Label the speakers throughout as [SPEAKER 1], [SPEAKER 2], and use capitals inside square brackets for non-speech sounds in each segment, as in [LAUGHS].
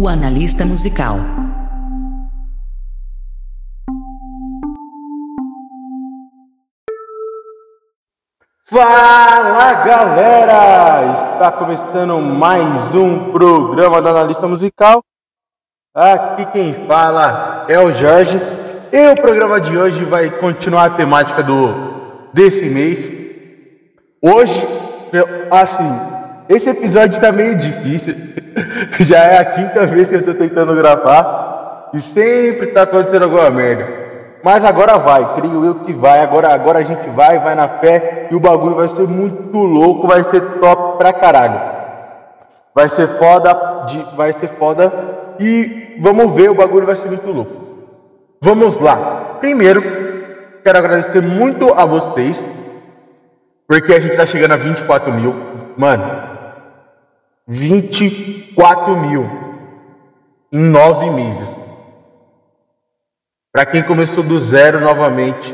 [SPEAKER 1] O analista musical.
[SPEAKER 2] Fala galera! Está começando mais um programa do Analista Musical. Aqui quem fala é o Jorge. E o programa de hoje vai continuar a temática do desse mês. Hoje, assim, esse episódio está meio difícil. [LAUGHS] Já é a quinta vez que eu estou tentando gravar e sempre está acontecendo alguma merda. Mas agora vai, creio eu que vai. Agora, agora a gente vai, vai na fé e o bagulho vai ser muito louco, vai ser top pra caralho. Vai ser foda, de, vai ser foda e vamos ver, o bagulho vai ser muito louco. Vamos lá. Primeiro, quero agradecer muito a vocês, porque a gente tá chegando a 24 mil. Mano, 24 mil em nove meses. Para quem começou do zero novamente,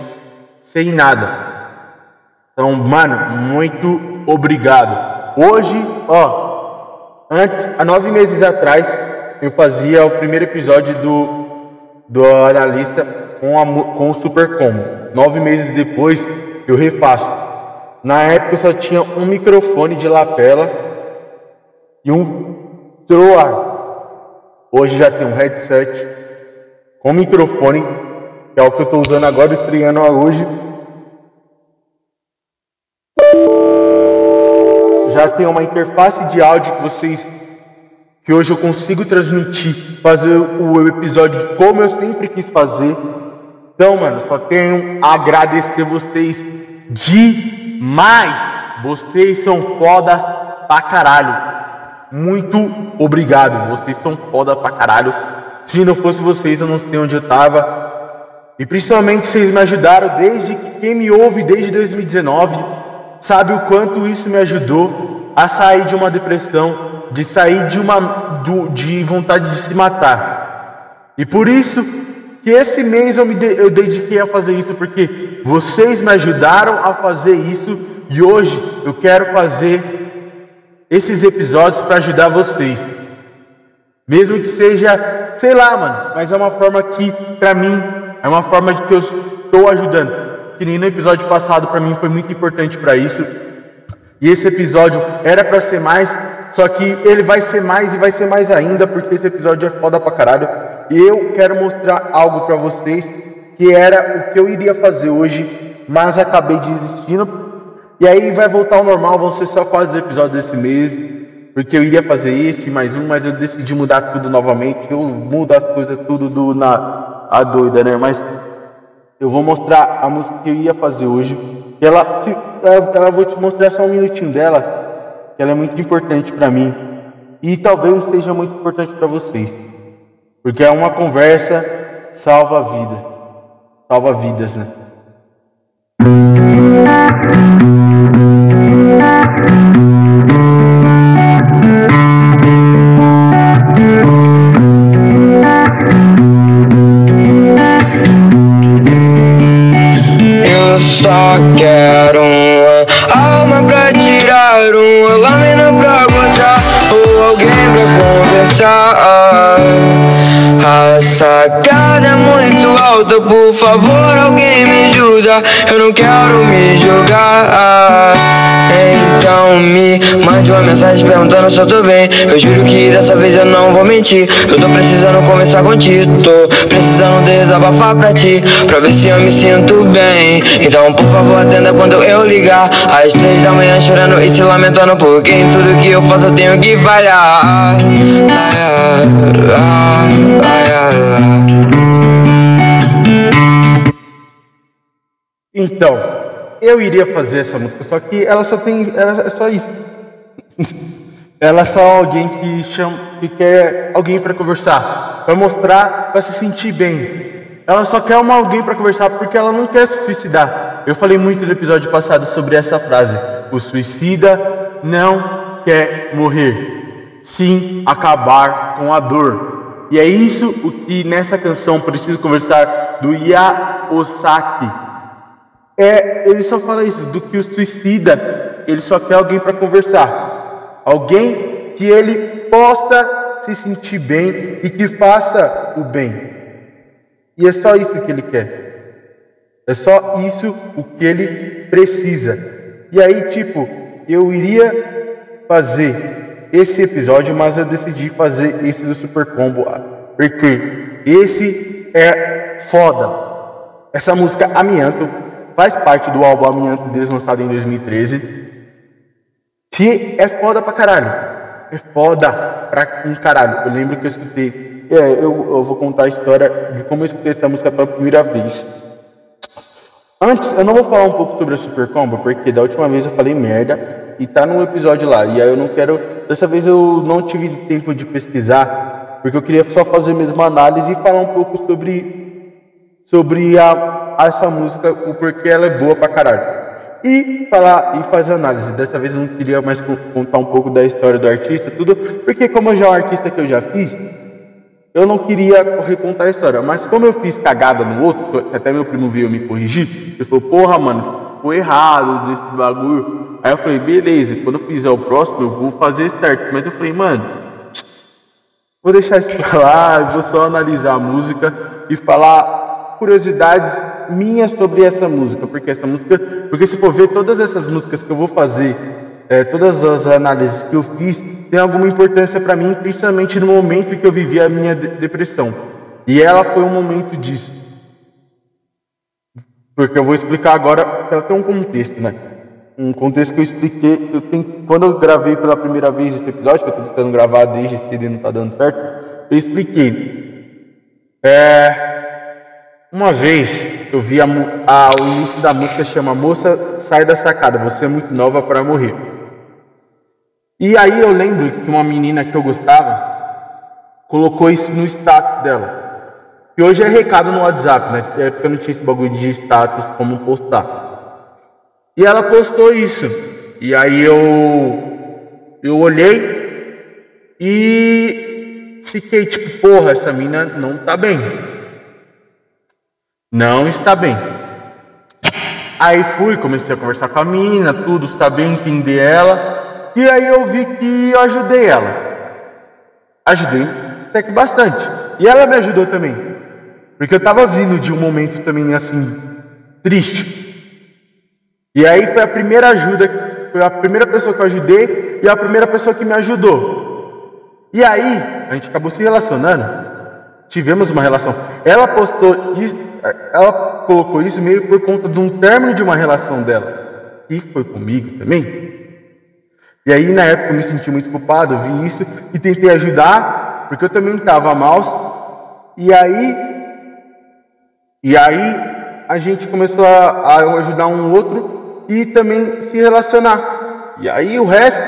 [SPEAKER 2] sem nada. Então, mano, muito obrigado. Hoje, ó, antes, há nove meses atrás, eu fazia o primeiro episódio do, do analista com, a, com o Super Combo. Nove meses depois, eu refaço. Na época, eu só tinha um microfone de lapela e um celular. Hoje já tem um headset com microfone, que é o que eu estou usando agora, estreando hoje. Já tem uma interface de áudio que vocês que hoje eu consigo transmitir, fazer o episódio como eu sempre quis fazer. Então, mano, só tenho a agradecer vocês demais. Vocês são fodas pra caralho. Muito obrigado. Vocês são foda pra caralho. Se não fosse vocês, eu não sei onde eu estava. E principalmente vocês me ajudaram desde que quem me ouve desde 2019 sabe o quanto isso me ajudou a sair de uma depressão, de sair de uma do, de vontade de se matar. E por isso que esse mês eu me de, eu dediquei a fazer isso porque vocês me ajudaram a fazer isso e hoje eu quero fazer esses episódios para ajudar vocês. Mesmo que seja, sei lá, mano, mas é uma forma que, pra mim, é uma forma de que eu estou ajudando. Que nem no episódio passado, pra mim, foi muito importante para isso. E esse episódio era para ser mais, só que ele vai ser mais e vai ser mais ainda, porque esse episódio é foda pra caralho. E eu quero mostrar algo para vocês, que era o que eu iria fazer hoje, mas acabei desistindo. E aí vai voltar ao normal, vão ser só quatro episódios desse mês. Porque eu iria fazer esse mais um, mas eu decidi mudar tudo novamente. Eu mudo as coisas tudo do, na a doida, né? Mas eu vou mostrar a música que eu ia fazer hoje. Ela, se, ela, ela vou te mostrar só um minutinho dela. Que ela é muito importante para mim e talvez seja muito importante para vocês, porque é uma conversa salva a vida, salva vidas, né?
[SPEAKER 3] Eu só quero uma alma pra tirar, uma lâmina pra aguentar, ou alguém pra conversar
[SPEAKER 4] por favor, alguém me ajuda. Eu não quero me jogar. Então me mande uma mensagem perguntando se eu tô bem. Eu juro que dessa vez eu não vou mentir. Eu tô precisando conversar contigo. Tô precisando desabafar pra ti. Pra ver se eu me sinto bem. Então, por favor, atenda quando eu ligar. Às três da manhã chorando e se lamentando. Porque em tudo que eu faço eu tenho que falhar.
[SPEAKER 2] Então, eu iria fazer essa música, só que ela só tem. Ela é só isso. ela é só alguém que chama, que quer alguém para conversar, para mostrar, para se sentir bem. Ela só quer uma alguém para conversar porque ela não quer se suicidar. Eu falei muito no episódio passado sobre essa frase. O suicida não quer morrer, sim acabar com a dor. E é isso o que nessa canção Preciso Conversar do Ya Osaki é, ele só fala isso, do que o suicida, ele só quer alguém para conversar. Alguém que ele possa se sentir bem e que faça o bem. E é só isso que ele quer. É só isso o que ele precisa. E aí, tipo, eu iria fazer esse episódio, mas eu decidi fazer esse do Super Combo, porque esse é foda. Essa música Amianto faz parte do álbum Amianto deles lançado em 2013, que é foda pra caralho é foda pra um caralho. Eu lembro que eu escutei. É, eu, eu vou contar a história de como eu escutei essa música pela primeira vez. Antes, eu não vou falar um pouco sobre a Super Combo, porque da última vez eu falei merda e tá no episódio lá. E aí eu não quero. Dessa vez eu não tive tempo de pesquisar, porque eu queria só fazer mesmo análise e falar um pouco sobre, sobre a, essa música, o porquê ela é boa pra caralho e falar e fazer análise. Dessa vez eu não queria mais contar um pouco da história do artista, tudo, porque como já é um artista que eu já fiz, eu não queria recontar a história. Mas como eu fiz cagada no outro, até meu primo veio me corrigir, ele falou, porra, mano, ficou errado desse bagulho. Aí eu falei, beleza, quando eu fizer o próximo, eu vou fazer certo. Mas eu falei, mano, vou deixar isso pra lá, vou só analisar a música e falar curiosidades minha sobre essa música, porque essa música, porque se for ver todas essas músicas que eu vou fazer, é, todas as análises que eu fiz, tem alguma importância para mim, principalmente no momento que eu vivi a minha de depressão. E ela foi um momento disso. Porque eu vou explicar agora, ela tem um contexto, né? Um contexto que eu expliquei, eu tenho, quando eu gravei pela primeira vez esse episódio, que eu estou tentando gravar desde esse não está dando certo, eu expliquei. É, uma vez eu vi a, a, o início da música chama Moça Sai da Sacada, você é muito nova para morrer. E aí eu lembro que uma menina que eu gostava colocou isso no status dela. E hoje é recado no WhatsApp, né? É porque eu não tinha esse bagulho de status como postar. E ela postou isso. E aí eu eu olhei e fiquei tipo, porra, essa mina não tá bem não está bem. Aí fui, comecei a conversar com a mina, tudo, saber entender ela. E aí eu vi que eu ajudei ela. Ajudei até que bastante. E ela me ajudou também. Porque eu estava vindo de um momento também assim, triste. E aí foi a primeira ajuda, foi a primeira pessoa que eu ajudei e a primeira pessoa que me ajudou. E aí, a gente acabou se relacionando. Tivemos uma relação. Ela postou isso, ela colocou isso meio por conta de um término de uma relação dela. E foi comigo também. E aí, na época, eu me senti muito culpado, vi isso e tentei ajudar, porque eu também estava mal. E aí, e aí, a gente começou a, a ajudar um outro e também se relacionar. E aí, o resto,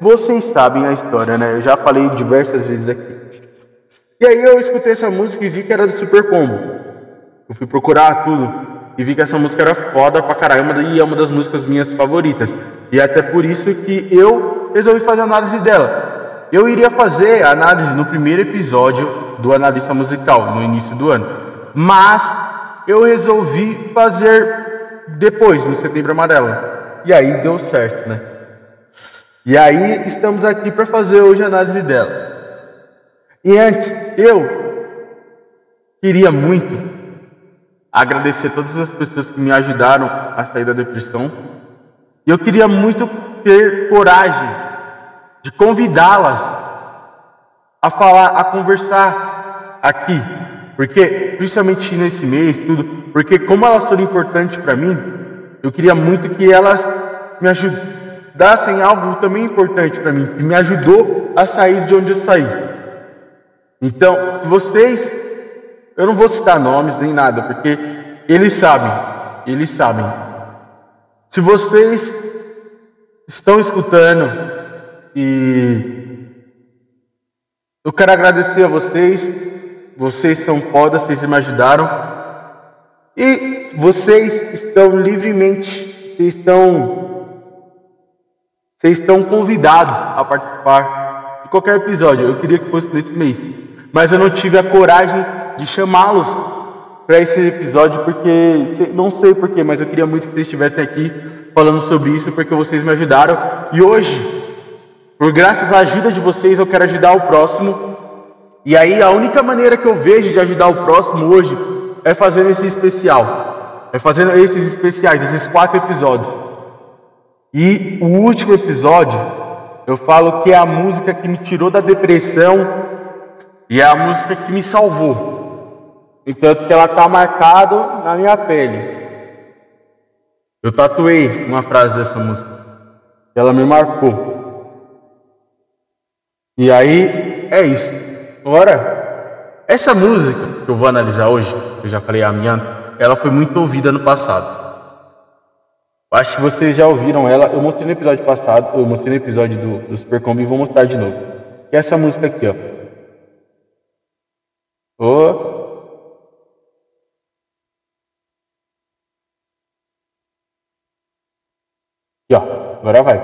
[SPEAKER 2] vocês sabem a história, né? Eu já falei diversas vezes aqui. E aí, eu escutei essa música e vi que era do Super Combo. Eu fui procurar tudo e vi que essa música era foda pra caralho e é uma das músicas minhas favoritas. E é até por isso que eu resolvi fazer a análise dela. Eu iria fazer a análise no primeiro episódio do Analista Musical, no início do ano. Mas eu resolvi fazer depois, no Setembro Amarelo. E aí deu certo, né? E aí estamos aqui para fazer hoje a análise dela. E antes, eu queria muito agradecer todas as pessoas que me ajudaram a sair da depressão. E eu queria muito ter coragem de convidá-las a falar, a conversar aqui, porque principalmente nesse mês, tudo, porque como elas foram importantes para mim, eu queria muito que elas me ajudassem algo também importante para mim, que me ajudou a sair de onde eu saí. Então, se vocês eu não vou citar nomes nem nada, porque eles sabem, eles sabem. Se vocês estão escutando e eu quero agradecer a vocês, vocês são fodas, vocês me ajudaram. E vocês estão livremente, vocês estão, vocês estão convidados a participar de qualquer episódio. Eu queria que fosse nesse mês, mas eu não tive a coragem de chamá-los para esse episódio, porque não sei porquê, mas eu queria muito que vocês estivessem aqui falando sobre isso, porque vocês me ajudaram. E hoje Por graças à ajuda de vocês, eu quero ajudar o próximo. E aí, a única maneira que eu vejo de ajudar o próximo hoje é fazendo esse especial. É fazendo esses especiais, esses quatro episódios. E o último episódio, eu falo que é a música que me tirou da depressão e é a música que me salvou. Entanto que ela está marcada na minha pele. Eu tatuei uma frase dessa música. Ela me marcou. E aí é isso. Agora, essa música que eu vou analisar hoje, que eu já falei a minha, ela foi muito ouvida no passado. Acho que vocês já ouviram ela. Eu mostrei no episódio passado, eu mostrei no episódio do, do Super Combi e vou mostrar de novo. Que é essa música aqui, ó. Oh. Aqui, ó. Agora vai.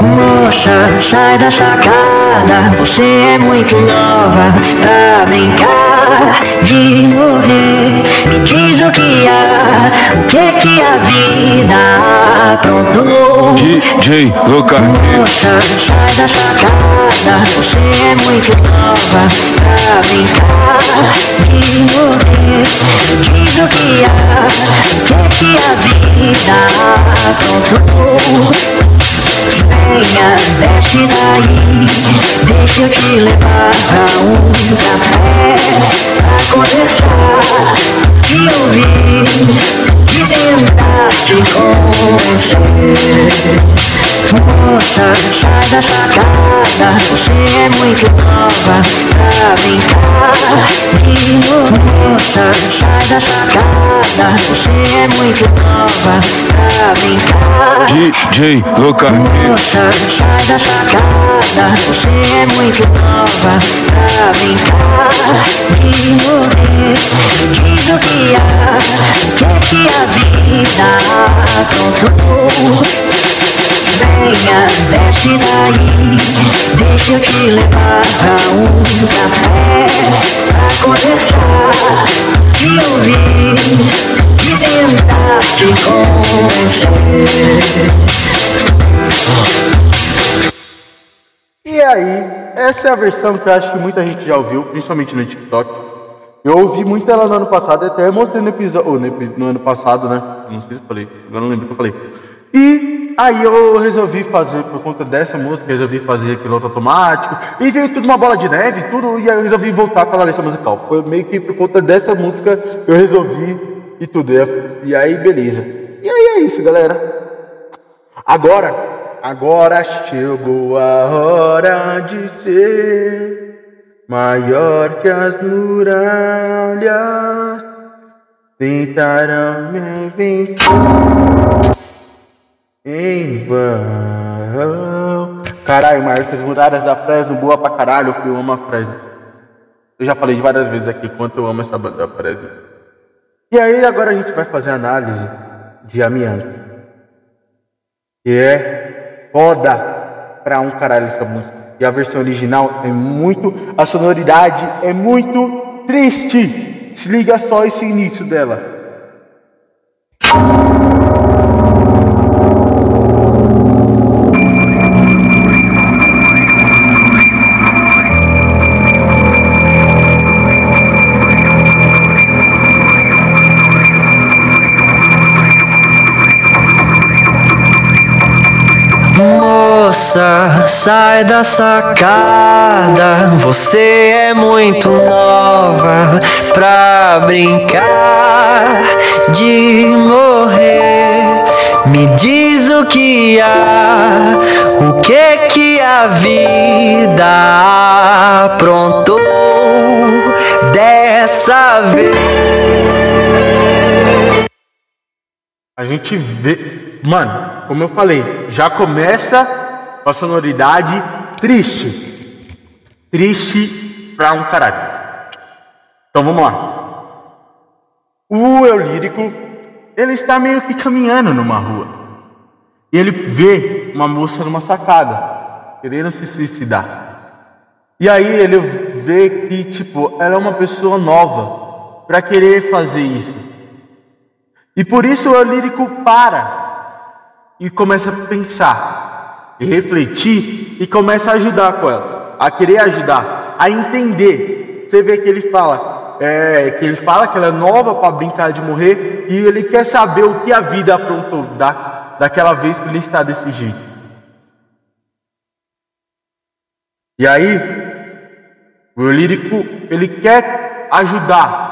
[SPEAKER 4] Moça, sai da sacada, você é muito nova pra brincar de morrer. Me diz o que há, o que que a vida aprontou.
[SPEAKER 1] DJ
[SPEAKER 4] Moça, sai da sacada, você é muito nova pra brincar de morrer. Diz o que há, que que a vida aprontou. Venha, desce daí, deixa eu te levar pra um café Pra conversar, te ouvir, e tentar te convencer Moça, sai da sacada, você é muito nova pra brincar. De Moça, sai da sacada, você é muito nova pra brincar.
[SPEAKER 1] DJ Louca
[SPEAKER 4] Moça, sai da sacada Você é muito nova pra brincar. De morrer diz o que há, o que é que a vida aprontou Venha, desce daí Deixa eu te levar pra um café Pra conversar, te ouvir E tentar te convencer
[SPEAKER 2] E aí, essa é a versão que eu acho que muita gente já ouviu, principalmente no TikTok. Eu ouvi muito ela no ano passado, até mostrei no episódio, no, no ano passado, né? Não sei se eu falei, agora não lembro o que eu falei. E aí eu resolvi fazer, por conta dessa música, resolvi fazer piloto automático. E veio tudo uma bola de neve, tudo, e aí eu resolvi voltar com a Larissa musical. Foi meio que por conta dessa música eu resolvi e tudo. E aí, beleza. E aí é isso, galera. Agora, agora chegou a hora de ser maior que as muralhas. Tentarão me vencer em vão. Caralho, maior que as muralhas da Fresno, boa pra caralho. Eu amo a Fresno. Eu já falei várias vezes aqui quanto eu amo essa banda da Fresno. E aí, agora a gente vai fazer análise de amianto que é foda pra um caralho essa música. E a versão original é muito. A sonoridade é muito triste. Se liga só esse início dela.
[SPEAKER 4] Moça, sai da sacada. Você é muito nova pra brincar de morrer. Me diz o que há, o que que a vida aprontou dessa vez.
[SPEAKER 2] A gente vê. Mano, como eu falei, já começa a sonoridade triste. Triste pra um caralho. Então vamos lá. O eu lírico, ele está meio que caminhando numa rua. E ele vê uma moça numa sacada, querendo se suicidar. E aí ele vê que, tipo, ela é uma pessoa nova pra querer fazer isso. E por isso o lírico para e começa a pensar, e refletir e começa a ajudar com ela, a querer ajudar, a entender. Você vê que ele fala, é, que ele fala que ela é nova para brincar de morrer e ele quer saber o que a vida aprontou da, daquela vez para ele estar desse jeito. E aí, o lírico, ele quer ajudar.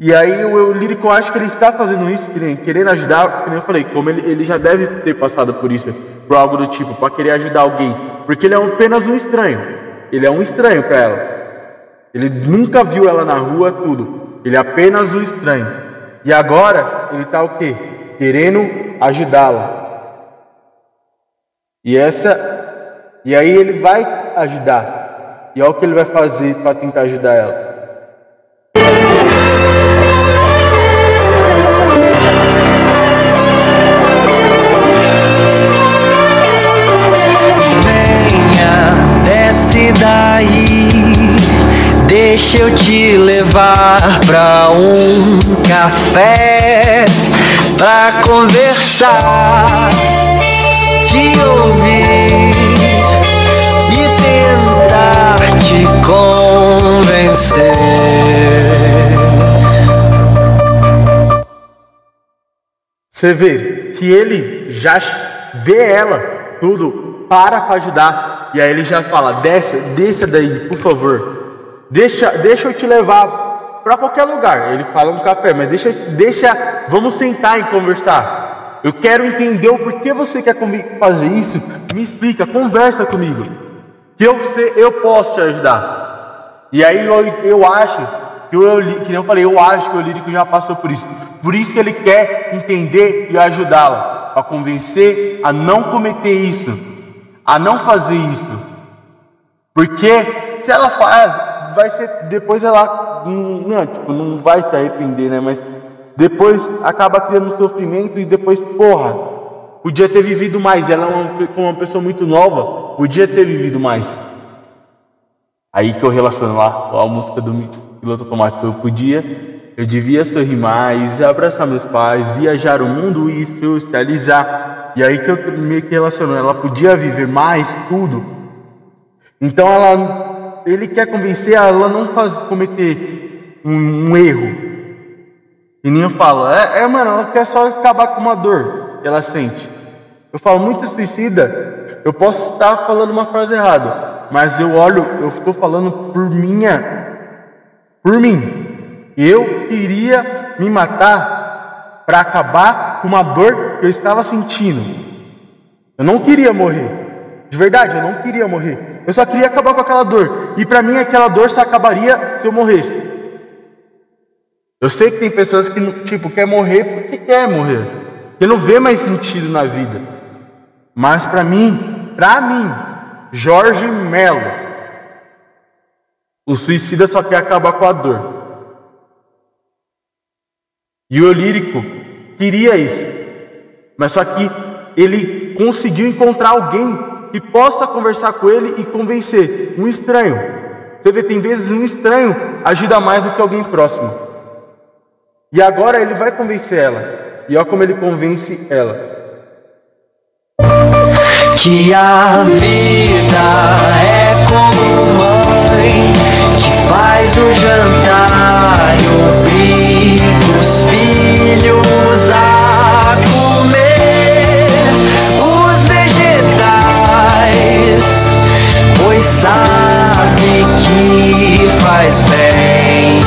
[SPEAKER 2] E aí o eu lírico acha que ele está fazendo isso, querendo ajudar, como eu falei, como ele, ele já deve ter passado por isso, por algo do tipo, para querer ajudar alguém. Porque ele é apenas um estranho. Ele é um estranho para ela. Ele nunca viu ela na rua, tudo. Ele é apenas um estranho. E agora ele está o quê? Querendo ajudá-la. E essa e aí ele vai ajudar. E olha o que ele vai fazer para tentar ajudar ela.
[SPEAKER 4] Deixa eu te levar pra um café pra conversar, te ouvir e tentar te convencer.
[SPEAKER 2] Você vê que ele já vê ela, tudo, para para ajudar. E aí ele já fala: desce, desça daí, por favor. Deixa, deixa eu te levar para qualquer lugar. Ele fala um café, mas deixa, deixa, vamos sentar e conversar. Eu quero entender o porquê você quer fazer isso. Me explica, conversa comigo. Que eu, eu posso te ajudar. E aí eu, eu acho que eu, que eu falei, eu acho que o lírico já passou por isso. Por isso que ele quer entender e ajudá-la, para convencer a não cometer isso, a não fazer isso. Porque se ela faz, vai ser depois ela não, tipo, não vai se arrepender, né? Mas depois acaba criando sofrimento e depois, porra, podia ter vivido mais. Ela é uma, uma pessoa muito nova, podia ter vivido mais. Aí que eu relaciono lá a música do piloto automático. Eu podia, eu devia sorrir mais, abraçar meus pais, viajar o mundo e socializar. E aí que eu que relaciono. Ela podia viver mais tudo. Então ela ele quer convencer ela a não fazer, cometer um, um, erro. E nem eu falo, é, é, mano, ela quer só acabar com uma dor que ela sente. Eu falo, muito suicida, eu posso estar falando uma frase errada, mas eu olho, eu estou falando por minha, por mim. Eu queria me matar para acabar com uma dor que eu estava sentindo. Eu não queria morrer. De verdade, eu não queria morrer. Eu só queria acabar com aquela dor. E para mim aquela dor só acabaria se eu morresse. Eu sei que tem pessoas que tipo quer morrer porque quer morrer, que não vê mais sentido na vida. Mas para mim, para mim, Jorge Melo, o suicida só quer acabar com a dor. E o lírico queria isso. Mas só que ele conseguiu encontrar alguém e possa conversar com ele e convencer um estranho. Você vê, tem vezes um estranho ajuda mais do que alguém próximo. E agora ele vai convencer ela. E olha como ele convence ela.
[SPEAKER 4] Que a vida é como mãe que faz o jantar e obriga os filhos a sabe que faz bem.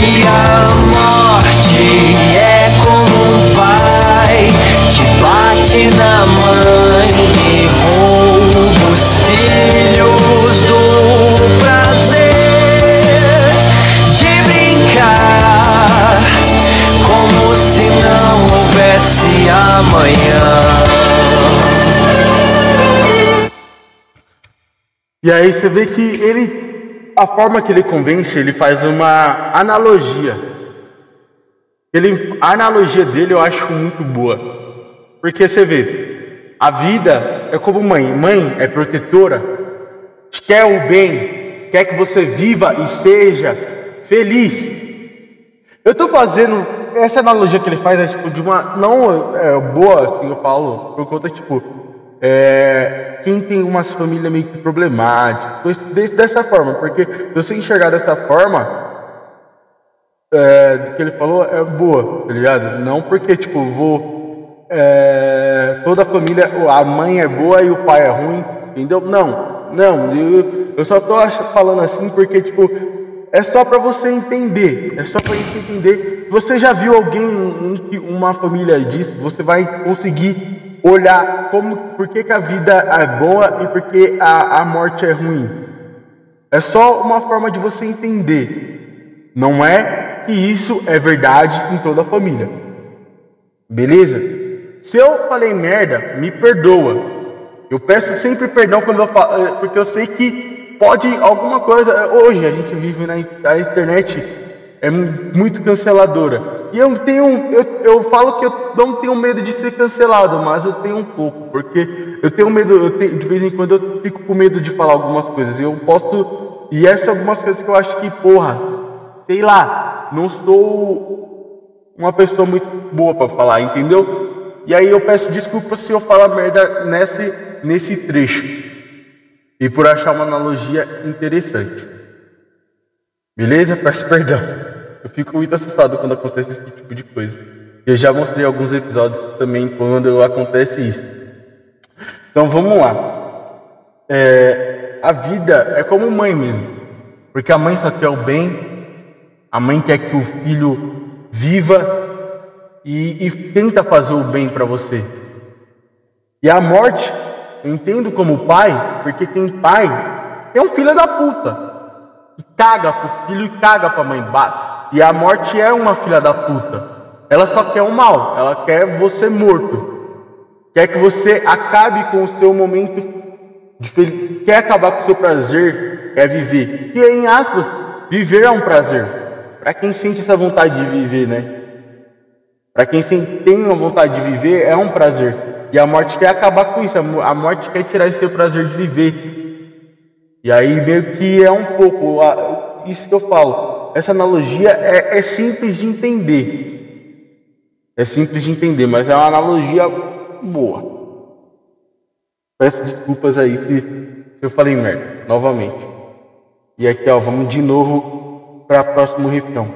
[SPEAKER 4] E a morte é como um pai que bate na mãe e rouba os filhos do prazer de brincar, como se não houvesse amanhã.
[SPEAKER 2] E aí você vê que ele, a forma que ele convence, ele faz uma analogia. Ele, a analogia dele eu acho muito boa. Porque você vê, a vida é como mãe. Mãe é protetora, quer o bem, quer que você viva e seja feliz. Eu estou fazendo essa analogia que ele faz é tipo de uma. Não é, boa, assim, eu falo, por conta, tipo. É, quem tem umas famílias meio que problemáticas, dessa forma, porque se você enxergar dessa forma, é, que ele falou é boa, tá ligado? Não porque, tipo, vou. é, toda a família, a mãe é boa e o pai é ruim, entendeu? Não, não, eu, eu só tô falando assim porque, tipo, é só pra você entender, é só gente entender. Você já viu alguém, um, uma família disso, você vai conseguir olhar como, por que, que a vida é boa e por que a, a morte é ruim. É só uma forma de você entender. Não é que isso é verdade em toda a família. Beleza? Se eu falei merda, me perdoa. Eu peço sempre perdão quando eu falo, eh, porque eu sei que pode alguma coisa. Hoje a gente vive na internet é mu- muito canceladora. E eu tenho, eu, eu falo que eu não tenho medo de ser cancelado, mas eu tenho um pouco, porque eu tenho medo, eu tenho- de vez em quando eu fico com medo de falar algumas coisas. Eu posso, e essas são algumas coisas que eu acho que, porra, sei lá, não sou uma pessoa muito boa pra falar, entendeu? E aí eu peço desculpa se eu falar merda nesse, nesse trecho. E por achar uma analogia interessante. Beleza? Peço perdão. Eu fico muito assustado quando acontece esse tipo de coisa. Eu já mostrei alguns episódios também quando acontece isso. Então vamos lá. É, a vida é como mãe mesmo. Porque a mãe só quer o bem, a mãe quer que o filho viva e, e tenta fazer o bem para você. E a morte, eu entendo como pai, porque tem pai que é um filho da puta. Caga pro filho e caga pra mãe. Ba- E a morte é uma filha da puta. Ela só quer o mal, ela quer você morto. Quer que você acabe com o seu momento de Quer acabar com o seu prazer, quer viver. E em aspas, viver é um prazer. Para quem sente essa vontade de viver, né? Para quem tem uma vontade de viver, é um prazer. E a morte quer acabar com isso. A mo- A morte quer tirar esse prazer de viver. E aí meio que é um pouco isso que eu falo. Essa analogia é, é simples de entender. É simples de entender, mas é uma analogia boa. Peço desculpas aí se, se eu falei merda, novamente. E aqui, ó, vamos de novo para o próximo refrão.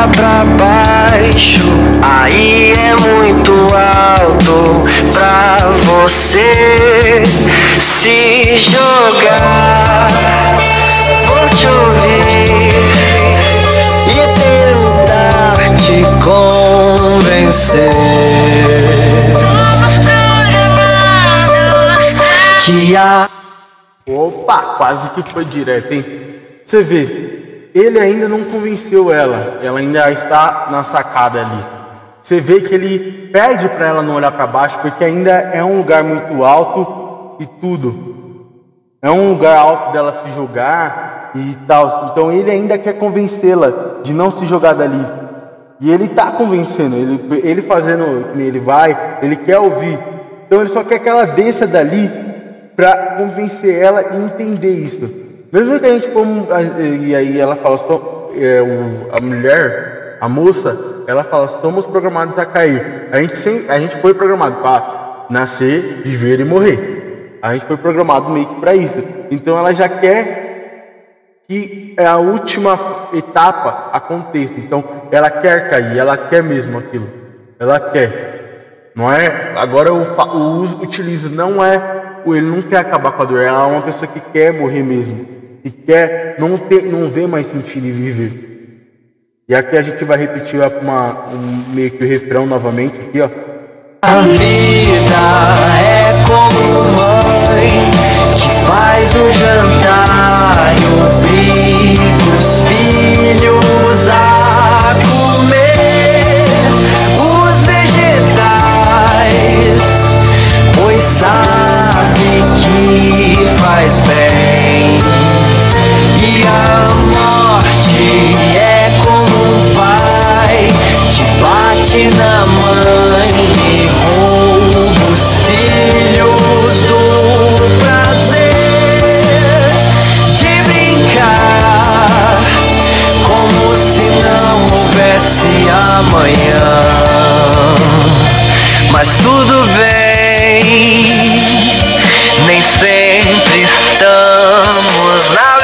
[SPEAKER 4] Olha pra baixo. Aí é muito alto pra você se jogar. Vou te ouvir e tentar te convencer que a
[SPEAKER 2] Opa, quase que foi direto, hein? Você vê, ele ainda não convenceu ela, ela ainda está na sacada ali. Você vê que ele pede para ela não olhar para baixo, porque ainda é um lugar muito alto e tudo. É um lugar alto dela se jogar e tal. Então ele ainda quer convencê-la de não se jogar dali. E ele tá convencendo, ele, ele fazendo, ele vai, ele quer ouvir. Então ele só quer que ela desça dali para convencer ela e entender isso. Mesmo que a gente como e aí ela fala só é, o, a mulher, a moça, ela fala somos programados a cair. A gente sem, a gente foi programado para nascer, viver e morrer. A gente foi programado meio que para isso. Então ela já quer que a última etapa aconteça. Então, ela quer cair, ela quer mesmo aquilo. Ela quer. Não é? Agora o, o uso utiliza não é ele não quer acabar com a dor, ela é uma pessoa que quer morrer mesmo, que quer não ter, não vê mais sentido em viver. E aqui a gente vai repetir uma, um, meio que o refrão novamente aqui, ó.
[SPEAKER 4] A vida é como mãe que faz o jantar e obriga os filhos a comer os vegetais, pois sabe que faz bem. A morte é como um pai, te bate na mãe e rouba os filhos
[SPEAKER 2] do
[SPEAKER 4] prazer de brincar, como se não houvesse amanhã. Mas tudo bem, nem sempre estamos na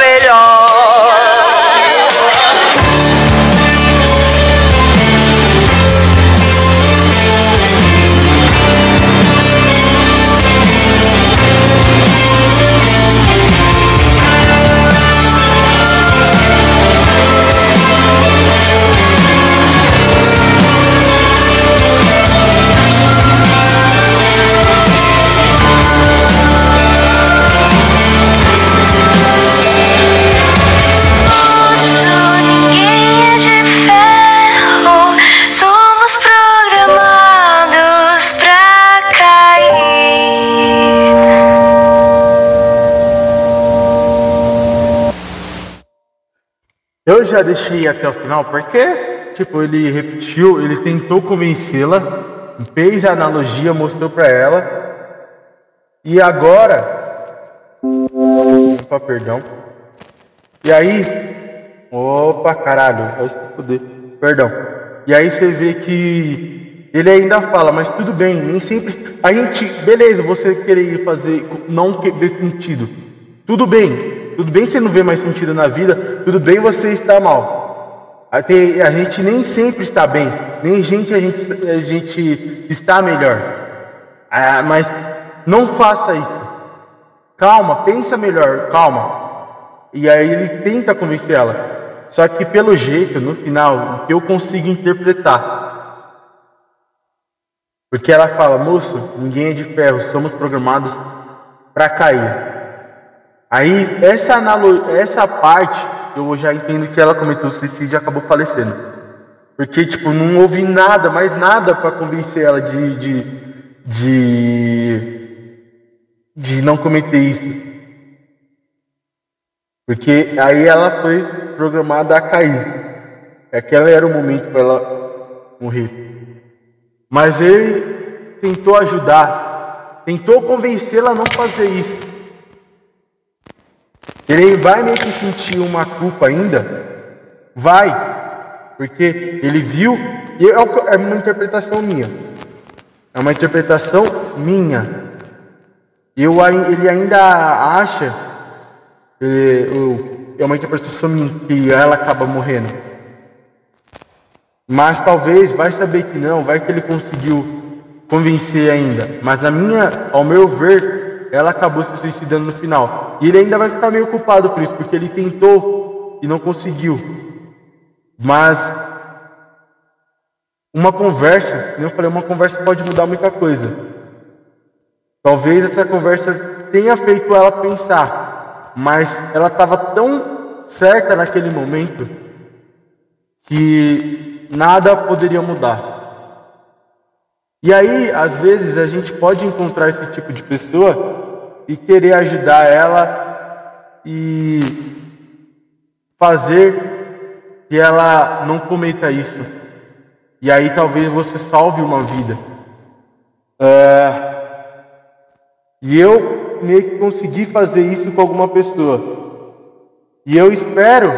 [SPEAKER 2] já deixei até o final porque, tipo, ele repetiu, ele tentou convencê-la, fez a analogia, mostrou pra ela. E agora. Opa, perdão. E aí. Opa, caralho. Perdão. E aí você vê que ele ainda fala, mas tudo bem, nem sempre. A gente, beleza, você querer fazer, não ver sentido. Tudo bem, tudo bem você não vê mais sentido na vida, tudo bem você estar mal. Até a gente nem sempre está bem, nem gente a gente, a gente está melhor. Ah, mas não faça isso. Calma, pensa melhor, calma. E aí ele tenta convencer ela. Só que pelo jeito, no final, eu consigo interpretar. Porque ela fala, moço, ninguém é de ferro, somos programados para cair. Aí, essa, analo... essa parte, eu já entendo que ela cometeu suicídio e acabou falecendo. Porque, tipo, não houve nada, mais nada para convencer ela de, de, de, de não cometer isso. Porque aí ela foi programada a cair. Aquele era o momento para ela morrer. Mas ele tentou ajudar, tentou convencê-la a não fazer isso. Ele vai meio que sentir uma culpa ainda? Vai, porque ele viu, e é, é uma interpretação minha. É uma interpretação minha. Eu, ele ainda acha, é uma interpretação minha, que ela acaba morrendo. Mas talvez, vai saber que não, vai que ele conseguiu convencer ainda. Mas na minha, ao meu ver, ela acabou se suicidando no final. E ele ainda vai ficar meio culpado por isso, porque ele tentou e não conseguiu. Mas uma conversa, como eu falei, uma conversa pode mudar muita coisa. Talvez essa conversa tenha feito ela pensar, mas ela estava tão certa naquele momento que nada poderia mudar. E aí, às vezes, a gente pode encontrar esse tipo de pessoa e querer ajudar ela e fazer que ela não cometa isso. E aí talvez você salve uma vida. É... E eu meio que consegui fazer isso com alguma pessoa. E eu espero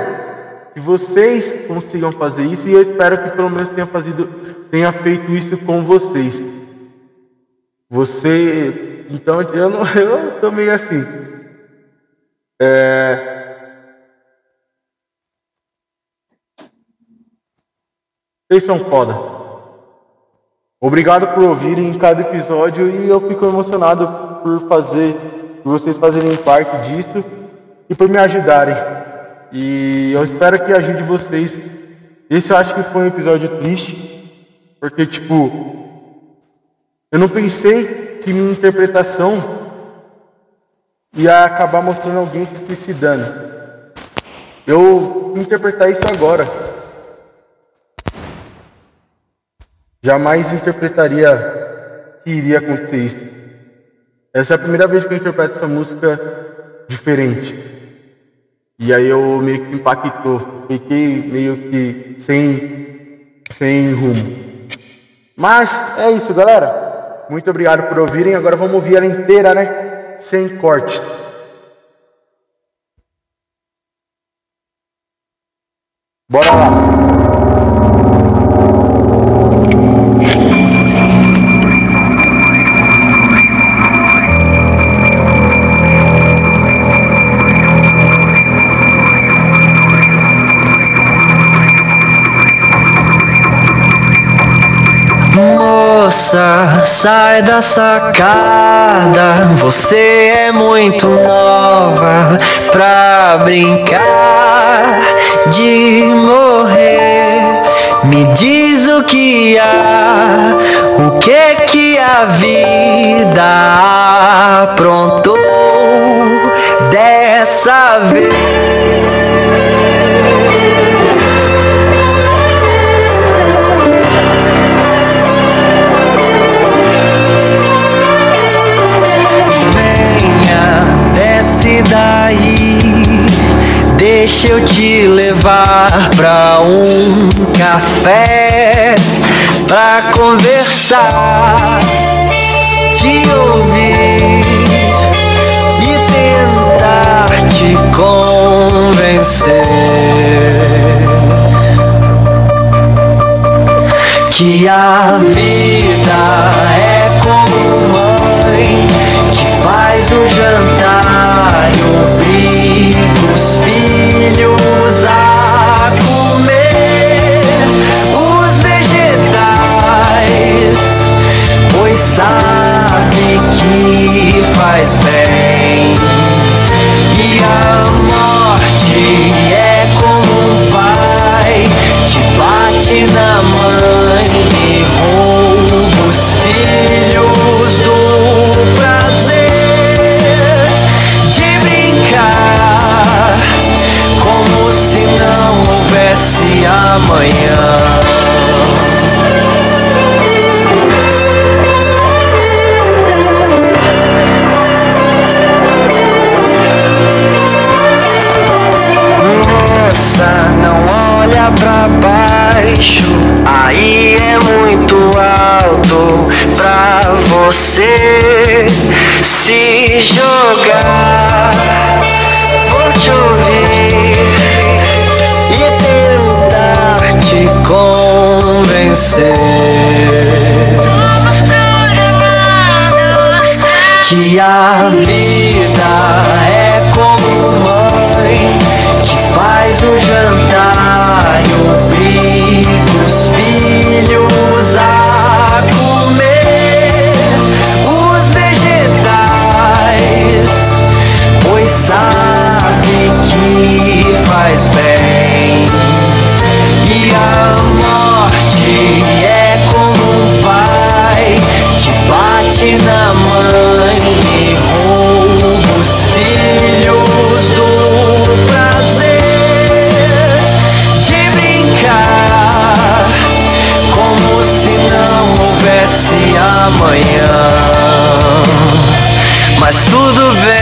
[SPEAKER 2] que vocês consigam fazer isso e eu espero que pelo menos tenha fazido tenha feito isso com vocês. Você, então eu não, [LAUGHS] eu tô meio assim. É, Vocês são foda. Obrigado por ouvirem cada episódio e eu fico emocionado por fazer, por vocês fazerem parte disso e por me ajudarem. E eu espero que ajude vocês. Esse eu acho que foi um episódio triste, porque, tipo, eu não pensei que minha interpretação ia acabar mostrando alguém se suicidando. Eu interpretar isso agora. Jamais interpretaria que iria acontecer isso. Essa é a primeira vez que eu interpreto essa música diferente. E aí eu meio que impactou. Fiquei meio que sem, sem rumo. Mas é isso, galera. Muito obrigado por ouvirem. Agora vamos ouvir ela inteira, né? Sem cortes. Bora lá.
[SPEAKER 4] Sai da sacada. Você é muito nova pra brincar de morrer. Me diz o que há, o que que a vida aprontou dessa vez. Deixa eu te levar pra um café pra conversar, te ouvir e tentar te convencer que a vida é como mãe que faz um jantar e obriga os filhos a comer os vegetais, pois sabe que faz bem. E a morte é como um pai que bate na mãe e rouba os filhos do amanhã. Vida Mas tudo bem,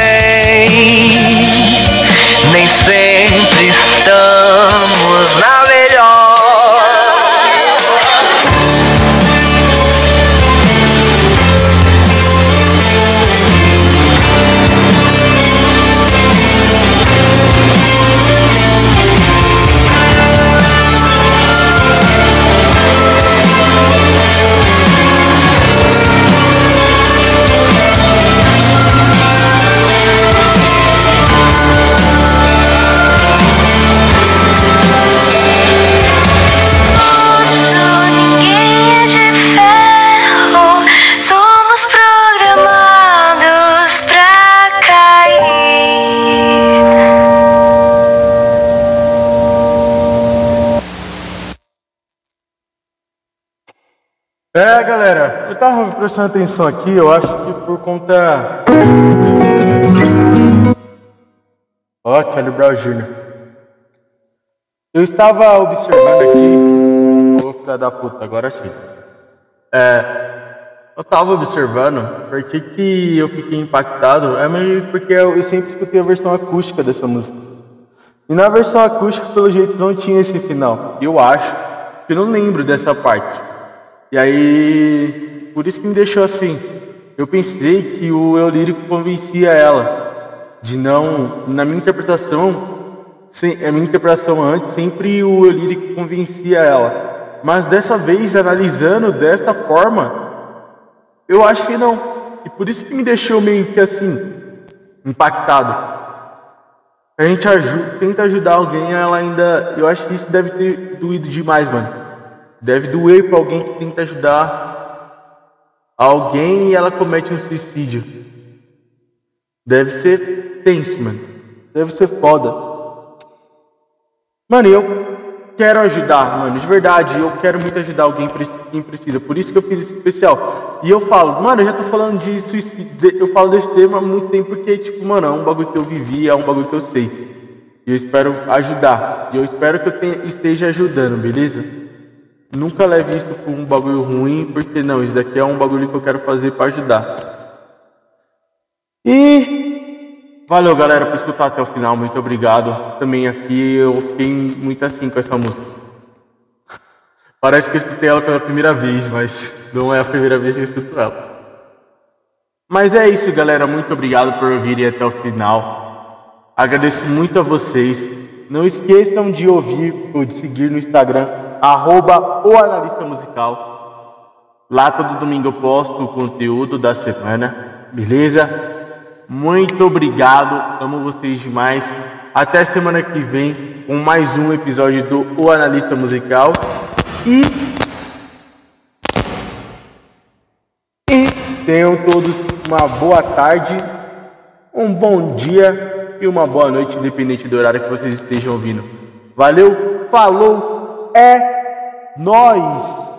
[SPEAKER 2] prestando atenção aqui, eu acho que por conta. Ó, Charlie Brown Jr. Eu estava observando aqui. Ô, filha da puta, agora sim. É. Eu tava observando, por que, eu fiquei impactado? É meio porque eu, sempre escutei a versão acústica dessa música. E na versão acústica, pelo jeito, não tinha esse final. Eu acho que não lembro dessa parte. E aí, por isso que me deixou assim. Eu pensei que o eu lírico convencia ela de não, na minha interpretação, sem, a minha interpretação antes, sempre o eu lírico convencia ela. Mas dessa vez, analisando dessa forma, eu acho que não. E por isso que me deixou meio que assim, impactado. A gente aju tenta ajudar alguém, ela ainda. Eu acho que isso deve ter doído demais, mano. Deve doer pra alguém que tenta ajudar alguém e ela comete um suicídio. Deve ser tenso, mano. Deve ser foda. Mano, eu quero ajudar, mano. De verdade, eu quero muito ajudar alguém quem precisa. Por isso que eu fiz esse especial. E eu falo, mano, eu já tô falando de suicídio. Eu falo desse tema há muito tempo porque, tipo, mano, é um bagulho que eu vivi, é um bagulho que eu sei. E eu espero ajudar. E eu espero que eu tenha- esteja ajudando, beleza? Nunca leve isso como um bagulho ruim, porque não, isso daqui é um bagulho que eu quero fazer pra ajudar. E valeu, galera, por escutar até o final. Muito obrigado. Também aqui eu fiquei muito assim com essa música. Parece que eu escutei ela pela primeira vez, mas não é a primeira vez que eu escuto ela. Mas é isso, galera. Muito obrigado por ouvirem até o final. Agradeço muito a vocês. Não esqueçam de ouvir ou de seguir no Instagram, arroba o analista musical. Lá todo domingo eu posto o conteúdo da semana, beleza? Muito obrigado, amo vocês demais. Até semana que vem com mais um episódio do O Analista Musical. E. E tenham todos uma boa tarde, um bom dia e uma boa noite, independente do horário que vocês estejam ouvindo. Valeu, falou, é nós.